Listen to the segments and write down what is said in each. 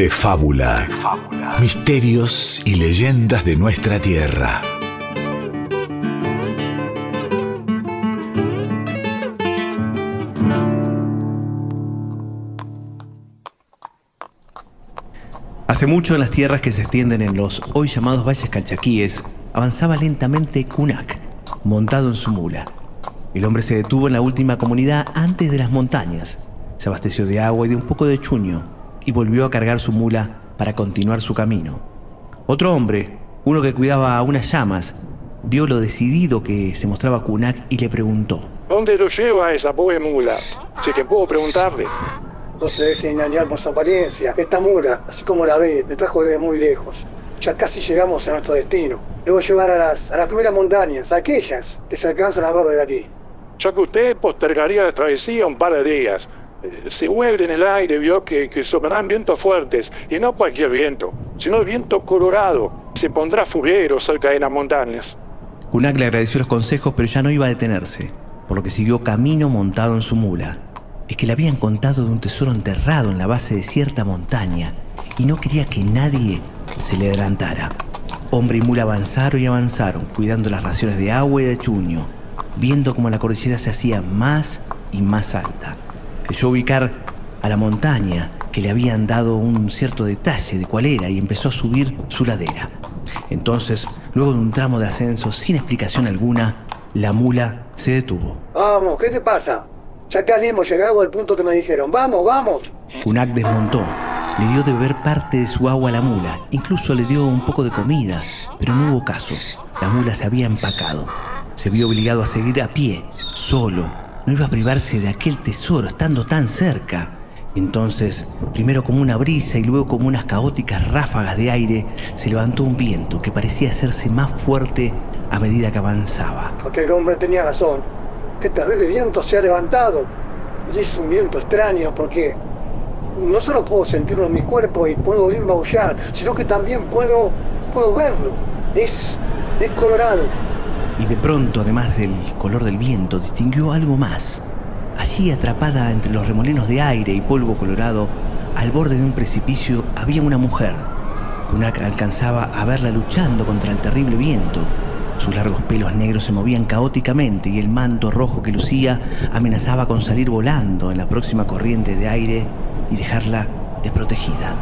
de fábula. Misterios y leyendas de nuestra tierra. Hace mucho en las tierras que se extienden en los hoy llamados valles calchaquíes, avanzaba lentamente Kunak, montado en su mula. El hombre se detuvo en la última comunidad antes de las montañas, se abasteció de agua y de un poco de chuño y volvió a cargar su mula para continuar su camino. Otro hombre, uno que cuidaba a unas llamas, vio lo decidido que se mostraba Kunak y le preguntó. ¿Dónde lo lleva esa pobre mula? Si que puedo preguntarle. No se deje engañar por su apariencia. Esta mula, así como la ve, me trajo desde muy lejos. Ya casi llegamos a nuestro destino. Debo llevar a las, a las primeras montañas, a aquellas que se alcanzan a ver de aquí. Ya que usted postergaría la travesía un par de días, se mueve en el aire, vio que, que soplarán vientos fuertes, y no cualquier viento, sino el viento colorado. Se pondrá fuguero cerca de las montañas. Kunak le agradeció los consejos, pero ya no iba a detenerse, por lo que siguió camino montado en su mula. Es que le habían contado de un tesoro enterrado en la base de cierta montaña y no quería que nadie se le adelantara. Hombre y mula avanzaron y avanzaron, cuidando las raciones de agua y de chuño, viendo cómo la cordillera se hacía más y más alta. Creyó ubicar a la montaña que le habían dado un cierto detalle de cuál era y empezó a subir su ladera. Entonces, luego de un tramo de ascenso sin explicación alguna, la mula se detuvo. Vamos, ¿qué te pasa? Ya casi hemos llegado al punto que me dijeron. Vamos, vamos. Kunak desmontó, le dio de beber parte de su agua a la mula, incluso le dio un poco de comida, pero no hubo caso. La mula se había empacado. Se vio obligado a seguir a pie, solo. No iba a privarse de aquel tesoro estando tan cerca. Entonces, primero como una brisa y luego como unas caóticas ráfagas de aire, se levantó un viento que parecía hacerse más fuerte a medida que avanzaba. Aquel hombre tenía razón. Qué terrible viento se ha levantado. Y es un viento extraño porque no solo puedo sentirlo en mi cuerpo y puedo oírlo aullar, sino que también puedo, puedo verlo. Es, es colorado. Y de pronto, además del color del viento, distinguió algo más. Allí, atrapada entre los remolinos de aire y polvo colorado, al borde de un precipicio había una mujer. Kunak alcanzaba a verla luchando contra el terrible viento. Sus largos pelos negros se movían caóticamente y el manto rojo que lucía amenazaba con salir volando en la próxima corriente de aire y dejarla desprotegida.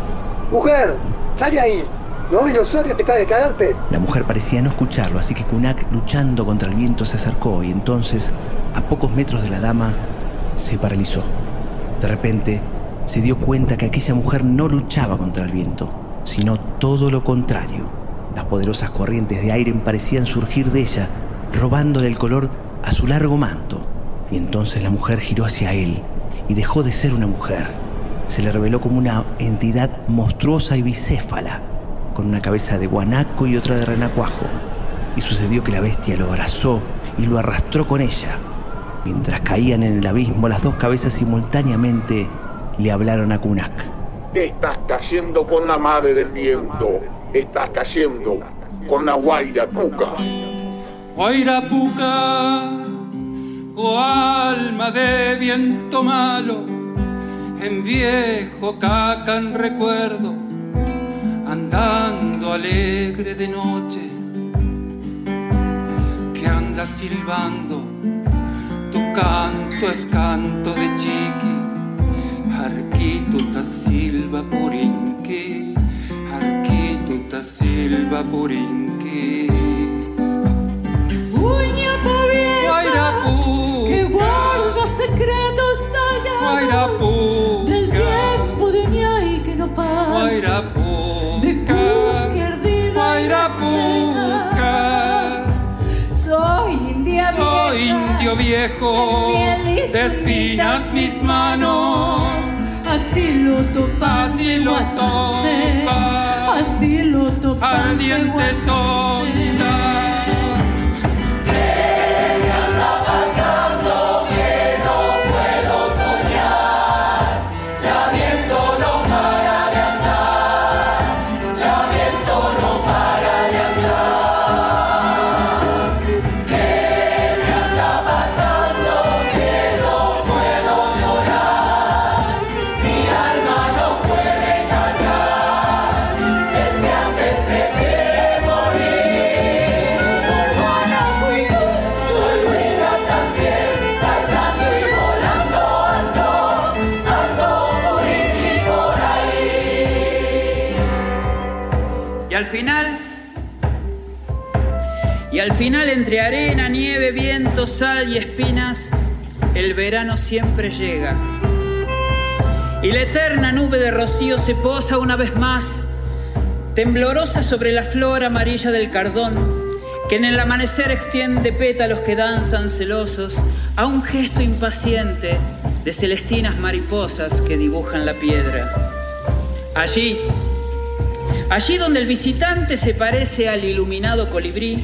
¡Mujer! ¡Sal de ahí! ¿No ves los que cae de caerte? La mujer parecía no escucharlo, así que Kunak, luchando contra el viento, se acercó y entonces, a pocos metros de la dama, se paralizó. De repente, se dio cuenta que aquella mujer no luchaba contra el viento, sino todo lo contrario. Las poderosas corrientes de aire parecían surgir de ella, robándole el color a su largo manto. Y entonces la mujer giró hacia él y dejó de ser una mujer. Se le reveló como una entidad monstruosa y bicéfala, con una cabeza de guanaco y otra de renacuajo. Y sucedió que la bestia lo abrazó y lo arrastró con ella. Mientras caían en el abismo, las dos cabezas simultáneamente le hablaron a Kunak. Estás cayendo con la madre del viento. Estás cayendo con la Guairapuca. Guairapuca, oh alma de viento malo, en viejo cacan recuerdo, alegre de noche, que anda silbando, tu canto es canto de chiqui. Arquituta silva purinque, Arquituta silva purinque. Uña pavieja, viejo, de espinas mis manos, así lo topas, así lo topas, así lo topas, ardientes Guatance. ondas. Entre arena, nieve, viento, sal y espinas, el verano siempre llega. Y la eterna nube de rocío se posa una vez más, temblorosa sobre la flor amarilla del cardón, que en el amanecer extiende pétalos que danzan celosos a un gesto impaciente de celestinas mariposas que dibujan la piedra. Allí, allí donde el visitante se parece al iluminado colibrí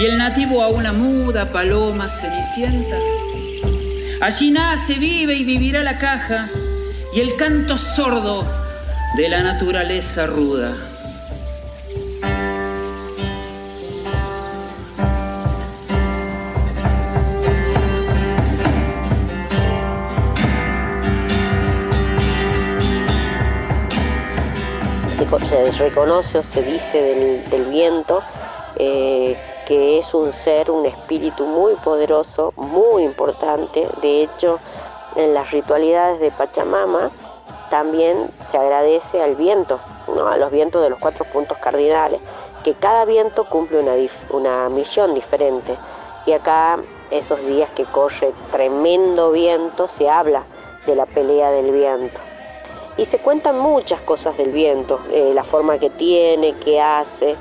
y el nativo a una muda paloma cenicienta. Allí nace, vive y vivirá la caja y el canto sordo de la naturaleza ruda. se, reconoce o se dice del, del viento eh, que es un ser, un espíritu muy poderoso, muy importante. De hecho, en las ritualidades de Pachamama también se agradece al viento, ¿no? a los vientos de los cuatro puntos cardinales, que cada viento cumple una, una misión diferente. Y acá, esos días que corre tremendo viento, se habla de la pelea del viento. Y se cuentan muchas cosas del viento, eh, la forma que tiene, que hace,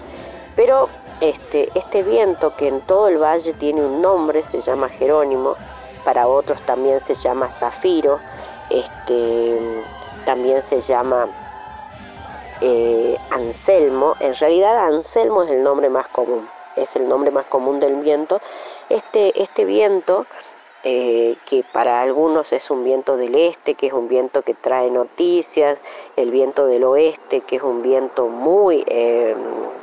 pero este, este viento que en todo el valle tiene un nombre, se llama Jerónimo, para otros también se llama Zafiro, este, también se llama eh, Anselmo, en realidad Anselmo es el nombre más común, es el nombre más común del viento. Este, este viento, eh, que para algunos es un viento del este, que es un viento que trae noticias, el viento del oeste, que es un viento muy, eh,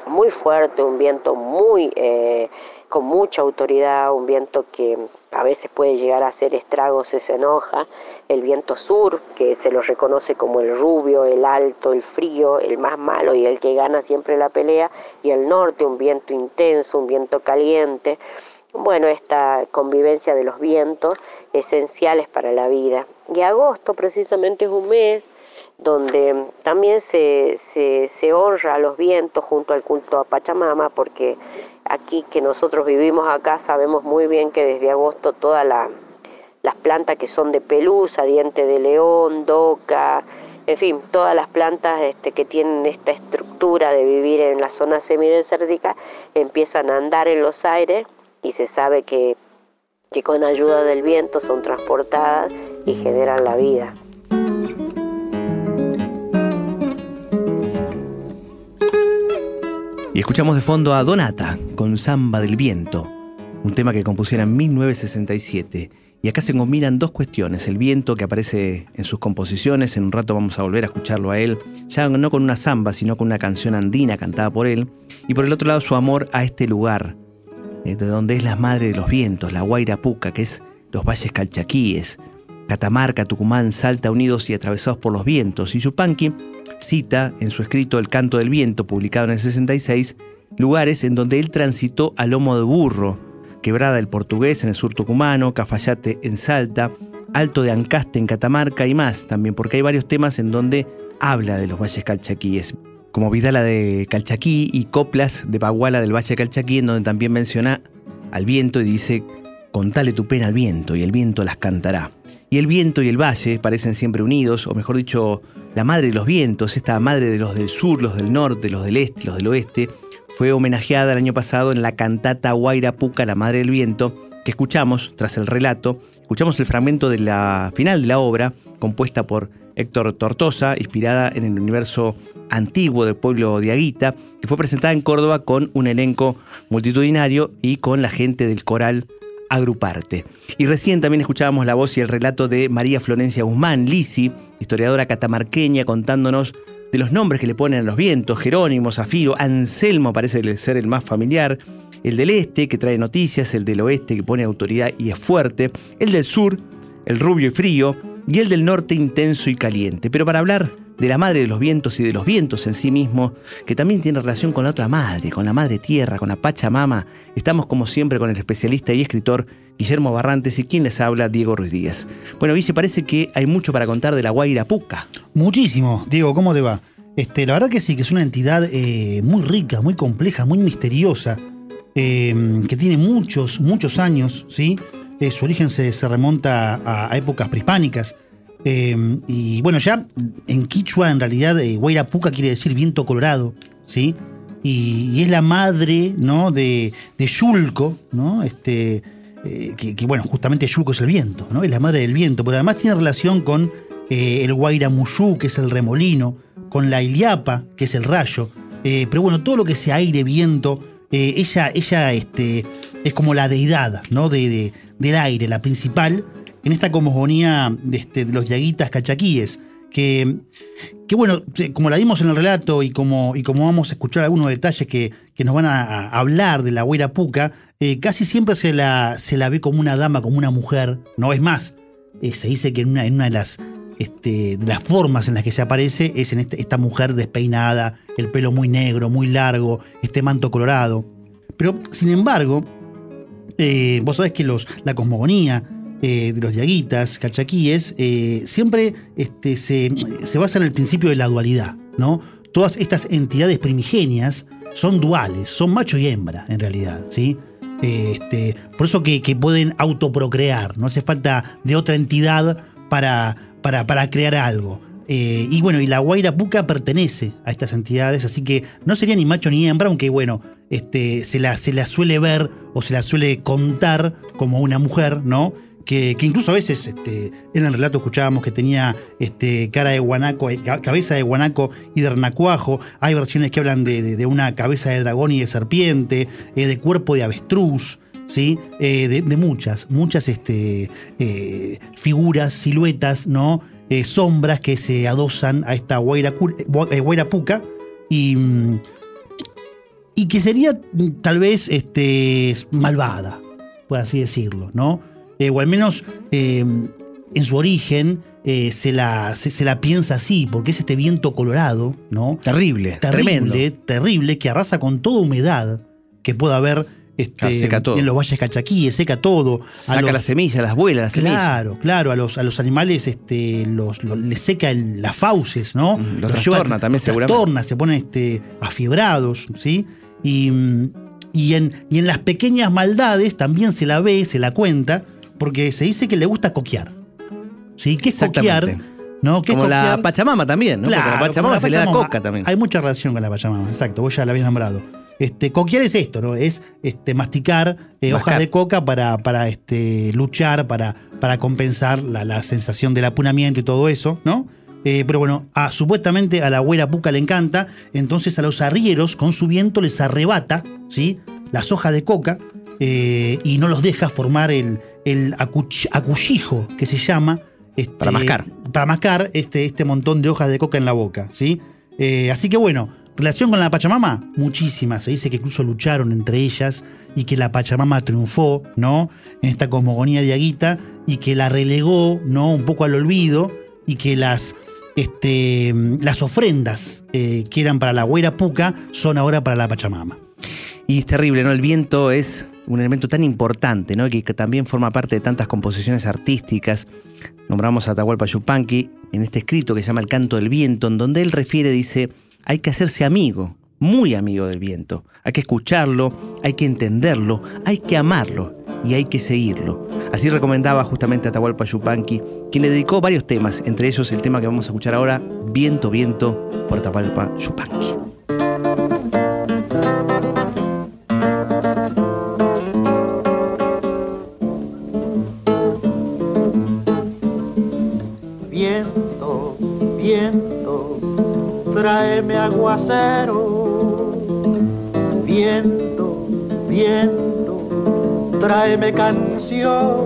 muy fuerte, un viento muy eh, con mucha autoridad, un viento que a veces puede llegar a hacer estragos se enoja, el viento sur, que se lo reconoce como el rubio, el alto, el frío, el más malo y el que gana siempre la pelea, y el norte, un viento intenso, un viento caliente. Bueno, esta convivencia de los vientos esenciales para la vida. Y agosto precisamente es un mes donde también se, se, honra a los vientos junto al culto a Pachamama, porque aquí que nosotros vivimos acá sabemos muy bien que desde agosto todas la, las plantas que son de pelusa, diente de león, doca, en fin, todas las plantas este, que tienen esta estructura de vivir en la zona semidesértica empiezan a andar en los aires y se sabe que, que con ayuda del viento son transportadas y generan la vida. Y escuchamos de fondo a Donata con Samba del Viento, un tema que compusiera en 1967. Y acá se combinan dos cuestiones, el viento que aparece en sus composiciones, en un rato vamos a volver a escucharlo a él, ya no con una samba, sino con una canción andina cantada por él, y por el otro lado su amor a este lugar, de donde es la madre de los vientos, la Guaira Puca, que es los valles calchaquíes, Catamarca, Tucumán, Salta unidos y atravesados por los vientos, y Yupanqui cita en su escrito El canto del viento, publicado en el 66, lugares en donde él transitó a lomo de burro, Quebrada del Portugués en el sur tucumano, Cafayate en Salta, Alto de Ancaste en Catamarca y más también, porque hay varios temas en donde habla de los valles calchaquíes, como Vidala de Calchaquí y Coplas de Baguala del Valle Calchaquí, en donde también menciona al viento y dice, contale tu pena al viento y el viento las cantará. Y el viento y el valle parecen siempre unidos, o mejor dicho, la madre de los vientos, esta madre de los del sur, los del norte, los del este, los del oeste, fue homenajeada el año pasado en la cantata Guaira Puca, la madre del viento, que escuchamos tras el relato. Escuchamos el fragmento de la final de la obra, compuesta por Héctor Tortosa, inspirada en el universo antiguo del pueblo de Aguita, que fue presentada en Córdoba con un elenco multitudinario y con la gente del coral Agruparte. Y recién también escuchábamos la voz y el relato de María Florencia Guzmán, Lisi, historiadora catamarqueña, contándonos de los nombres que le ponen a los vientos, Jerónimo, Zafiro, Anselmo parece ser el más familiar, el del este que trae noticias, el del oeste que pone autoridad y es fuerte, el del sur, el rubio y frío, y el del norte intenso y caliente. Pero para hablar de la madre de los vientos y de los vientos en sí mismo, que también tiene relación con la otra madre, con la madre tierra, con la Pachamama, estamos como siempre con el especialista y escritor Guillermo Barrantes y quien les habla, Diego Ruiz Díaz. Bueno, Guille, parece que hay mucho para contar de la Guaira Puca. Muchísimo. Diego, ¿cómo te va? Este, la verdad que sí, que es una entidad eh, muy rica, muy compleja, muy misteriosa. eh, que tiene muchos, muchos años, ¿sí? Eh, su origen se, se remonta a, a épocas prehispánicas. Eh, y bueno, ya en Quichua, en realidad, eh, Guairapuca quiere decir viento colorado, ¿sí? Y, es la madre, ¿no? De, de Yulco, ¿no? Este, eh, que, bueno, justamente Yulco es el viento, ¿no? Es la madre del viento, pero además tiene relación con eh, el Guairamuyú, que es el remolino, con la Iliapa, que es el rayo. Eh, pero bueno, todo lo que sea aire, viento, ella, ella este, es como la deidad, ¿no? De, de- del aire, la principal, en esta cosmogonía de, este, de los yaguitas cachaquíes, que, bueno, como la vimos en el relato y como, vamos a escuchar algunos detalles que, que nos van a, hablar de la Huayra Puca, eh, casi siempre se la, ve como una dama, como una mujer, ¿no? Es más, eh, se dice que en una, de las este, las formas en las que se aparece es en este- esta mujer despeinada, el pelo muy negro, muy largo, este manto colorado. Pero, sin embargo, eh, vos sabés que los, la cosmogonía eh, de los yaguitas, cachaquíes, eh, siempre este, se, se basa en el principio de la dualidad, ¿no? Todas estas entidades primigenias son duales, son macho y hembra, en realidad, ¿sí? Eh, este, por eso que, que pueden autoprocrear, no hace falta de otra entidad para, para, para crear algo. Y bueno, y la Guaira Puca pertenece a estas entidades, así que no sería ni macho ni hembra, aunque bueno, este, se, la, se la suele ver o se la suele contar como una mujer, ¿no? Que, incluso a veces este, en el relato escuchábamos que tenía este, cara de guanaco, eh, ca- cabeza de guanaco y de renacuajo. Hay versiones que hablan de, una cabeza de dragón y de serpiente, eh, de cuerpo de avestruz. ¿Sí? Eh, de, muchas, muchas este, figuras, siluetas, ¿no? Sombras que se adosan a esta Guaira, Puca y, mm, y que sería mm, tal vez este, malvada, por así decirlo, ¿no? Eh, o al menos eh, en su origen eh, se, la, se, se la piensa así, porque es este viento colorado, ¿no? Terrible, Terrible, tremendo. terrible, que arrasa con toda humedad que pueda haber este, Claro, seca todo. en los valles cachaquíes, seca todo. Saca los- las semillas, las vuela, las semillas. Claro, claro, a los, a los animales este, los, los- les seca el- las fauces, ¿no? Mm, los trastorna también, los seguramente. trastorna, se ponen este, afiebrados, ¿sí? Y, mm, y, en, y en las pequeñas maldades también se la ve, se la cuenta, porque se dice que le gusta coquear. ¿Sí? ¿Qué es coquear? ¿No? ¿Qué es Como la coquear? Pachamama también, ¿no? Porque Claro, la Pachamama como se le da coca también. Hay mucha relación con la Pachamama, exacto, vos ya la habías nombrado. Este, coquear es esto, ¿no? Es este, masticar eh, hojas de coca para, para este, luchar, para, para compensar la, la sensación del apunamiento y todo eso, ¿no? Eh, pero bueno, a- supuestamente a la abuela Puca le encanta, entonces a los arrieros con su viento les arrebata, ¿sí? Las hojas de coca eh, y no los deja formar el, el acuch- acullijo que se llama. este, Para mascar. Para mascar este, este montón de hojas de coca en la boca, ¿sí? Eh, así que bueno, relación con la Pachamama, muchísimas. Se dice que incluso lucharon entre ellas y que la Pachamama triunfó, ¿no? En esta cosmogonía de Aguita y que la relegó, ¿no? Un poco al olvido y que las, este, las ofrendas eh, que eran para la Huera Puca son ahora para la Pachamama. Y es terrible, ¿no? El viento es un elemento tan importante, ¿no? Que, que también forma parte de tantas composiciones artísticas. Nombramos a Atahualpa Yupanqui en este escrito que se llama El canto del viento, en donde él refiere, dice, hay que hacerse amigo, muy amigo del viento. Hay que escucharlo, hay que entenderlo, hay que amarlo y hay que seguirlo. Así recomendaba justamente Atahualpa Yupanqui, quien le dedicó varios temas, entre ellos el tema que vamos a escuchar ahora, Viento, Viento, por Atahualpa Yupanqui. Aguacero. Viento, viento, tráeme canción.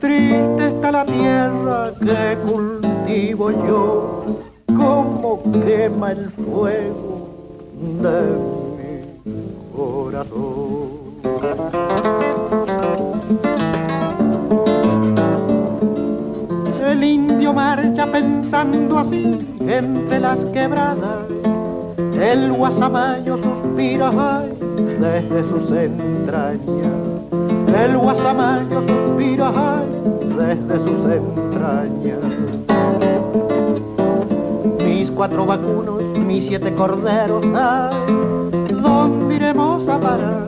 Triste está la tierra que cultivo yo, como quema el fuego de mi corazón. Pensando así entre las quebradas. El guasamayo suspira ay, desde sus entrañas. El guasamayo suspira ay, desde sus entrañas. Mis cuatro vacunos, mis siete corderos, ay, ¿Dónde iremos a parar?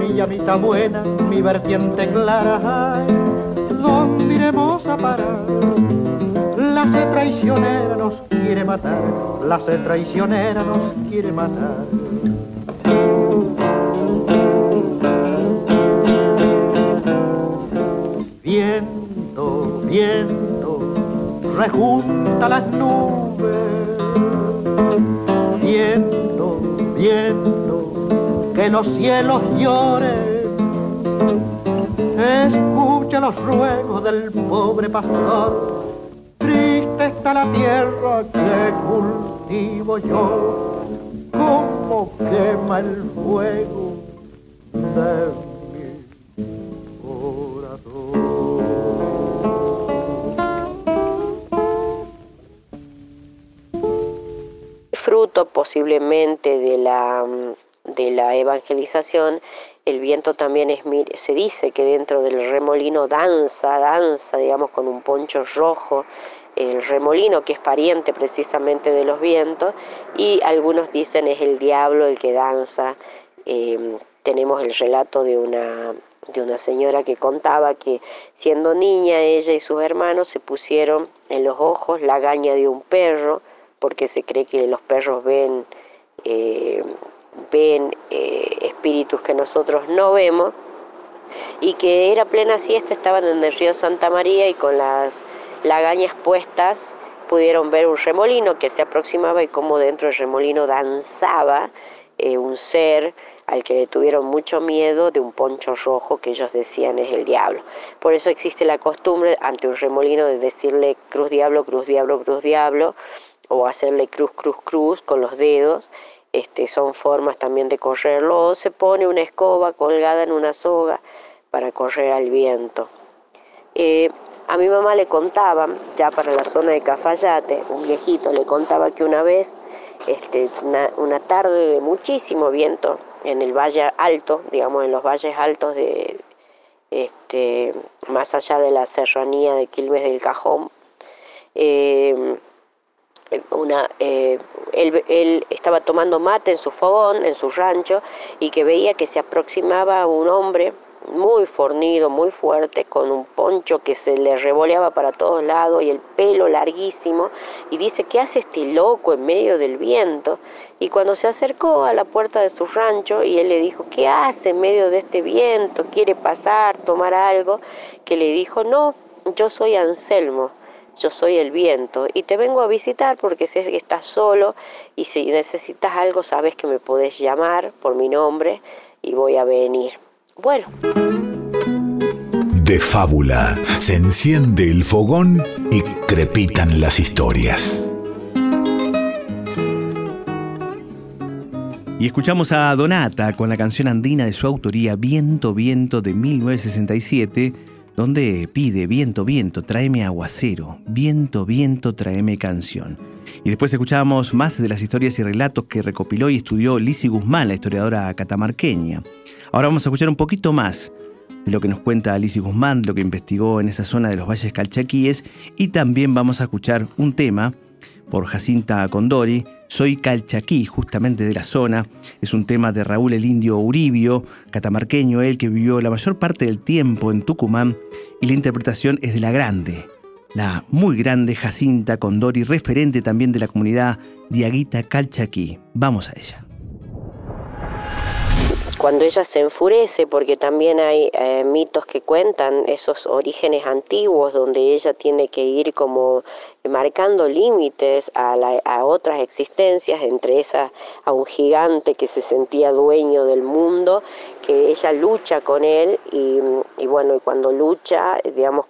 Mi llamita buena, mi vertiente clara, ay, ¿dónde iremos a parar? La sed traicionera nos quiere matar, la sed traicionera nos quiere matar. Viento, viento, rejunta las nubes. Viento, viento, que los cielos lloren. Escucha los ruegos del pobre pastor. Está la tierra que cultivo yo. Como quema el fuego de mi corazón. fruto posiblemente de la, de la evangelización, el viento también es, se dice que dentro del remolino danza, danza, digamos, con un poncho rojo, el remolino que es pariente precisamente de los vientos, y algunos dicen es el diablo el que danza. Eh, tenemos el relato de una, de una señora que contaba que siendo niña ella y sus hermanos se pusieron en los ojos la gaña de un perro, porque se cree que los perros ven, eh, ven eh, espíritus que nosotros no vemos, y que era plena siesta, estaban en el río Santa María y con las lagañas puestas pudieron ver un remolino que se aproximaba y como dentro del remolino danzaba eh, un ser al que le tuvieron mucho miedo de un poncho rojo que ellos decían es el diablo. Por eso existe la costumbre ante un remolino de decirle cruz diablo, cruz diablo, cruz diablo, o hacerle cruz, cruz, cruz con los dedos. Este, son formas también de correrlo, o se pone una escoba colgada en una soga para correr al viento. Eh, a mi mamá le contaban, ya para la zona de Cafayate, un viejito le contaba que una vez, este, una, tarde de muchísimo viento en el valle alto, digamos en los valles altos de, este, más allá de la serranía de Quilmes del Cajón, eh, una, eh, él, él, estaba tomando mate en su fogón, en su rancho, y que veía que se aproximaba un hombre muy fornido, muy fuerte, con un poncho que se le revoleaba para todos lados y el pelo larguísimo, y dice, ¿qué hace este loco en medio del viento? Y cuando se acercó a la puerta de su rancho y él le dijo, ¿qué hace en medio de este viento? ¿Quiere pasar, tomar algo? Que le dijo, no, yo soy Anselmo yo soy el viento y te vengo a visitar porque sé que estás solo y si necesitas algo sabes que me podés llamar por mi nombre y voy a venir. Bueno. De fábula se enciende el fogón y crepitan las historias. Y escuchamos a Donata con la canción andina de su autoría Viento, Viento de 1967 donde pide viento, viento, tráeme aguacero, viento, viento, tráeme canción. Y después escuchábamos más de las historias y relatos que recopiló y estudió Lizzie Guzmán, la historiadora catamarqueña. Ahora vamos a escuchar un poquito más de lo que nos cuenta Lizzie Guzmán, lo que investigó en esa zona de los valles calchaquíes, y también vamos a escuchar un tema por Jacinta Condori, Soy Calchaquí, justamente de la zona. Es un tema de Raúl el Indio Uribio, catamarqueño, él que vivió la mayor parte del tiempo en Tucumán, y la interpretación es de la grande, la muy grande Jacinta Condori, referente también de la comunidad Diaguita Calchaquí. Vamos a ella cuando ella se enfurece, porque también hay eh, mitos que cuentan esos orígenes antiguos donde ella tiene que ir como marcando límites a, la, otras existencias, entre esas a un gigante que se sentía dueño del mundo, que ella lucha con él y, bueno, y cuando lucha, digamos,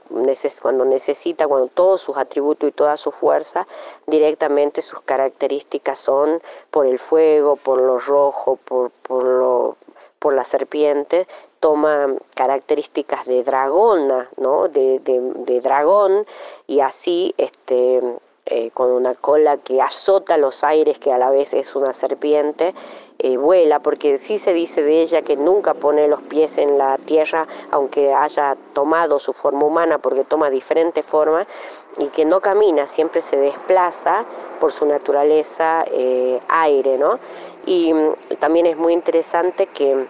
cuando necesita, cuando todos sus atributos y toda su fuerza, directamente sus características son por el fuego, por lo rojo, por, por lo por la serpiente, toma características de dragona, ¿no? de, de, dragón, y así este, eh, con una cola que azota los aires, que a la vez es una serpiente, eh, vuela, porque sí se dice de ella que nunca pone los pies en la tierra, aunque haya tomado su forma humana, porque toma diferentes formas, y que no camina, siempre se desplaza por su naturaleza eh, aire, ¿no? Y mm, también es muy interesante que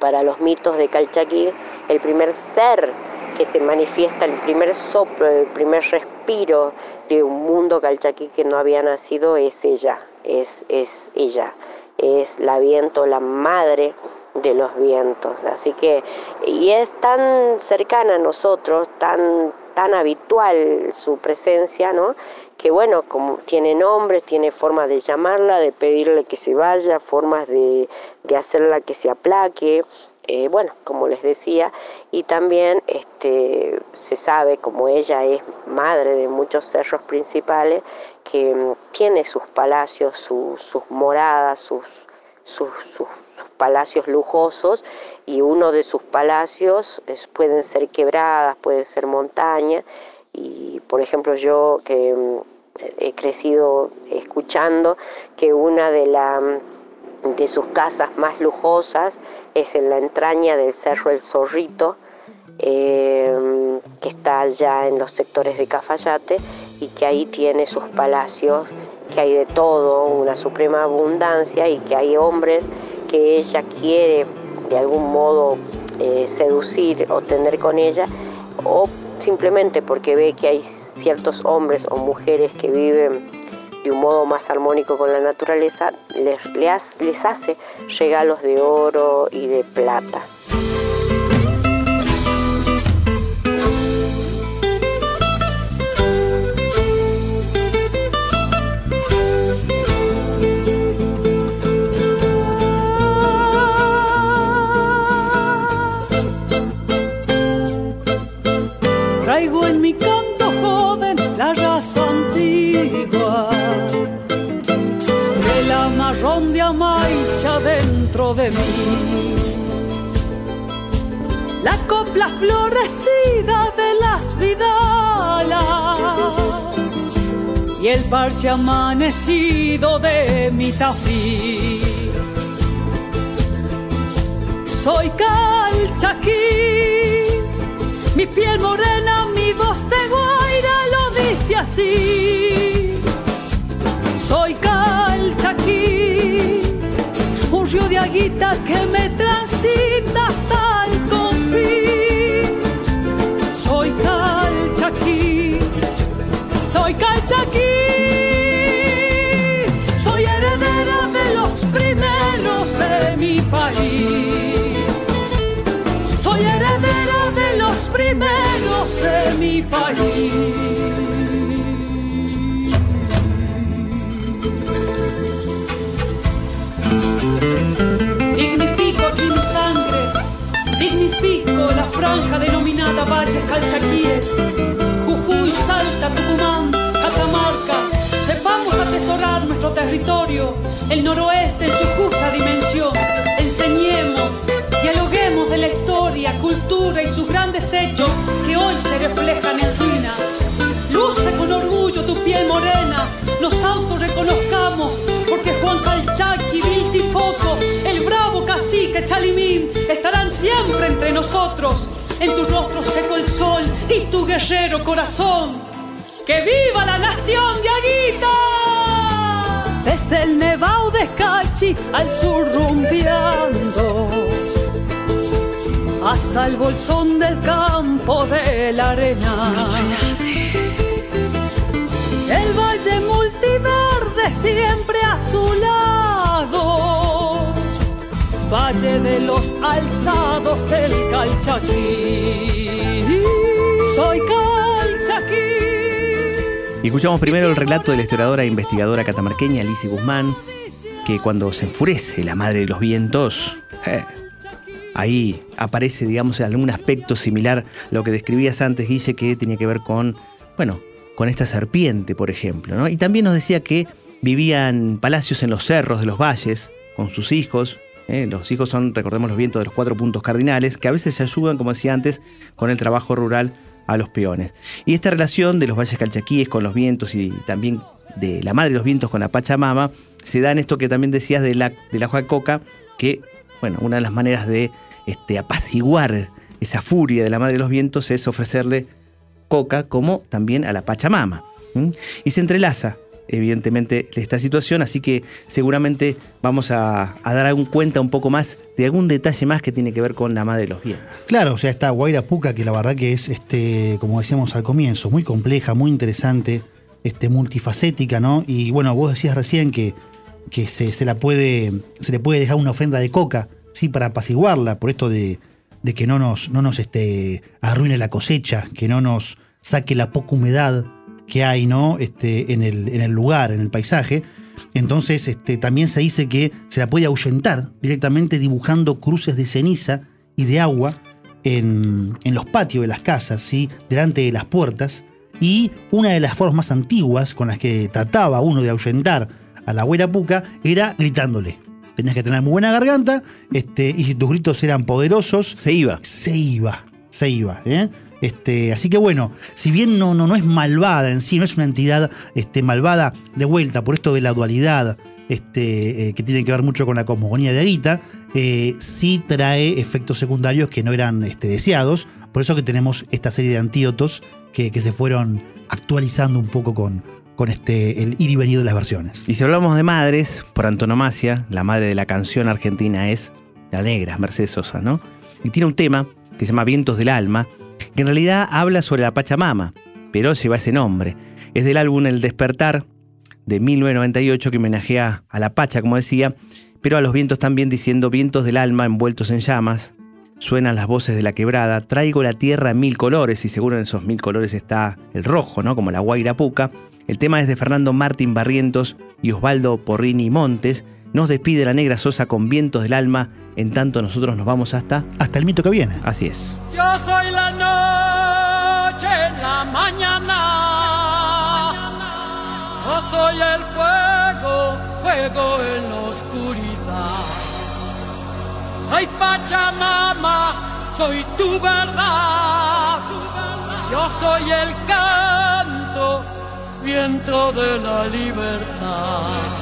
para los mitos de Calchaquí, el primer ser que se manifiesta, el primer soplo, el primer respiro de un mundo calchaquí que no había nacido es ella, es, es ella, es la viento, la madre de los vientos. Así que, y es tan cercana a nosotros, tan, tan habitual su presencia, ¿no? Que bueno, como tiene nombres, tiene formas de llamarla, de pedirle que se vaya, formas de, de hacerla que se aplaque. Eh, bueno, como les decía, y también este, se sabe, como ella es madre de muchos cerros principales, que mm, tiene sus palacios, sus moradas, sus, sus, sus, palacios lujosos, y uno de sus palacios pueden ser quebradas, puede ser montaña, y por ejemplo yo que mm, he crecido escuchando que una de las de sus casas más lujosas es en la entraña del Cerro El Zorrito, eh, que está allá en los sectores de Cafayate y que ahí tiene sus palacios, que hay de todo, una suprema abundancia y que hay hombres que ella quiere de algún modo eh, seducir o tener con ella, o simplemente porque ve que hay ciertos hombres o mujeres que viven de un modo más armónico con la naturaleza, les, les hace regalos de oro y de plata. Dentro de mí. La copla florecida de las vidalas y el parche amanecido de mi tafí. Soy calchaquí, mi piel morena, mi voz de guaira lo dice así. Soy calchaquí, río de aguita que me transita hasta el confín. Soy calchaquí, soy calchaquí. Soy heredera de los primeros de mi país. Soy heredera de los primeros de mi país. Denominada Valles Calchaquíes, Jujuy, Salta, Tucumán, Catamarca. Sepamos atesorar nuestro territorio, el noroeste en su justa dimensión. Enseñemos, dialoguemos de la historia, cultura y sus grandes hechos que hoy se reflejan en ruinas. Luce con orgullo tu piel morena, nos autorreconozcamos, porque Juan Calchaqui, Viltipoco, el bravo cacique Chalimín estarán siempre entre nosotros. En tu rostro seco el sol y tu guerrero corazón. ¡Que viva la nación de Aguita! Desde el Nevado de Cachi al sur rumbeando hasta el bolsón del campo de la arena. El valle multiverde siempre a su lado, valle de los alzados del Calchaquí. Soy Calchaquí. Y escuchamos primero el relato de la historiadora e investigadora catamarqueña Alicia Guzmán, que cuando se enfurece la madre de los vientos, eh, ahí aparece, digamos, algún aspecto similar a lo que describías antes, Guille, que tenía que ver con, bueno, con esta serpiente, por ejemplo. ¿no? Y también nos decía que vivían palacios en los cerros de los valles con sus hijos. ¿Eh? Los hijos son, recordemos, los vientos de los cuatro puntos cardinales, que a veces se ayudan, como decía antes, con el trabajo rural a los peones. Y esta relación de los valles calchaquíes con los vientos y también de la madre de los vientos con la Pachamama se da en esto que también decías de la, de la Coca, que, bueno, una de las maneras de este, apaciguar esa furia de la madre de los vientos es ofrecerle coca como también a la Pachamama. Y se entrelaza evidentemente, esta situación, así que seguramente vamos a, dar cuenta un poco más de algún detalle más que tiene que ver con la madre de los vientos. Claro, o sea, esta Guaira Puca, que la verdad que es, este, como decíamos al comienzo, muy compleja, muy interesante, este, multifacética, ¿no? Y bueno, vos decías recién que, que se, se la puede, se le puede dejar una ofrenda de coca, sí, para apaciguarla, por esto de, de que no nos, no nos este, arruine la cosecha, que no nos saque la poca humedad que hay, ¿no? Este, en, el, en el lugar, en el paisaje. Entonces, este, también se dice que se la puede ahuyentar directamente dibujando cruces de ceniza y de agua en, en los patios de las casas, ¿sí? delante de las puertas. Y una de las formas más antiguas con las que trataba uno de ahuyentar a la güera puca era gritándole. Tenías que tener muy buena garganta, este, y si tus gritos eran poderosos. Se iba. Se iba, se iba. ¿eh? Este, así que bueno, si bien no, no, no es malvada en sí, no es una entidad este, malvada de vuelta por esto de la dualidad, este, eh, que tiene que ver mucho con la cosmogonía de Arita, eh, sí trae efectos secundarios que no eran este, deseados. Por eso que tenemos esta serie de antídotos que, que se fueron actualizando un poco con, con este, el ir y venir de las versiones. Y si hablamos de madres, por antonomasia, la madre de la canción argentina es la negra, Mercedes Sosa, ¿no? Y tiene un tema que se llama Vientos del Alma, que en realidad habla sobre la Pachamama, pero lleva ese nombre. Es del álbum El Despertar de 1998 que homenajea a la Pacha, como decía, pero a los vientos también diciendo vientos del alma envueltos en llamas. Suenan las voces de la quebrada, traigo la tierra en mil colores, y seguro en esos mil colores está el rojo, ¿no? Como la guaira puca. El tema es de Fernando Martín Barrientos y Osvaldo Porrini Montes. Nos despide la negra Sosa con vientos del alma, en tanto nosotros nos vamos hasta... Hasta el mito que viene. Así es. Yo soy la noche Soy el fuego, fuego en oscuridad. Soy Pachamama, soy tu verdad. Yo soy el canto, viento de la libertad.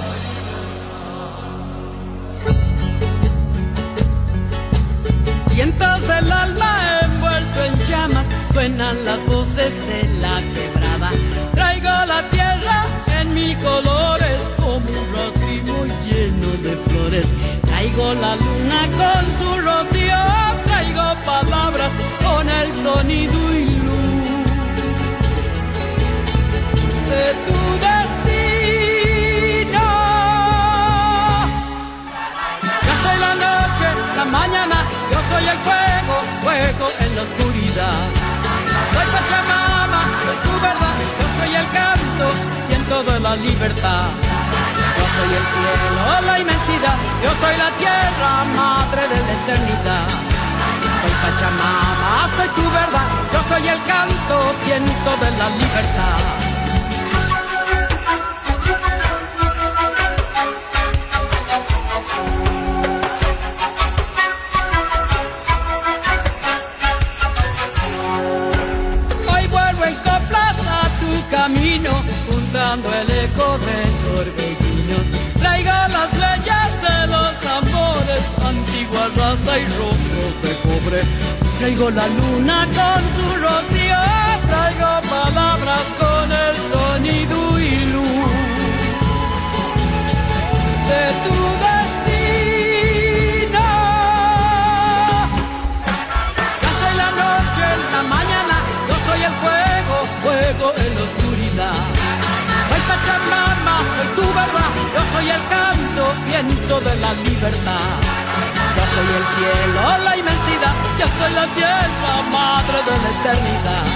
Vientos del alma envuelto en llamas, suenan las voces de la quebrada. Traigo la tierra en mis colores como un racimo lleno de flores. Traigo la luna con su rocío, traigo palabras con el sonido y luz de tu destino. Yo soy la noche, la mañana, yo soy el fuego, fuego en la oscuridad. Libertad. Yo soy el cielo, la inmensidad, yo soy la tierra, madre de la eternidad. Soy Pachamama, soy tu verdad, yo soy el canto, viento de la libertad. Raza y rostros de cobre. Traigo la luna con su rocío, traigo palabras con el sonido y luz de tu destino. Soy la noche en la mañana, yo soy el fuego, fuego en la oscuridad. Soy Pachamama, soy tu verdad, yo soy el canto, viento de la libertad. Soy el cielo, la inmensidad, yo soy la tierra, madre de la eternidad.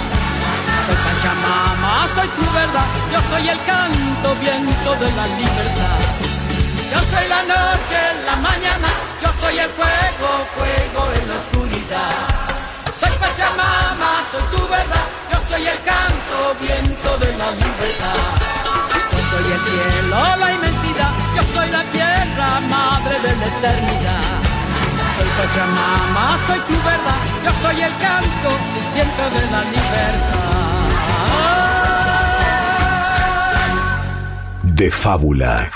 Soy Pachamama, soy tu verdad, yo soy el canto, viento de la libertad. Yo soy la noche, la mañana, yo soy el fuego, fuego en la oscuridad. Soy Pachamama, soy tu verdad, yo soy el canto, viento de la libertad. Yo soy el cielo, la inmensidad, yo soy la tierra, madre de la eternidad. Soy Pachamama, soy tu verdad, yo soy el canto, viento de la libertad. De fábula.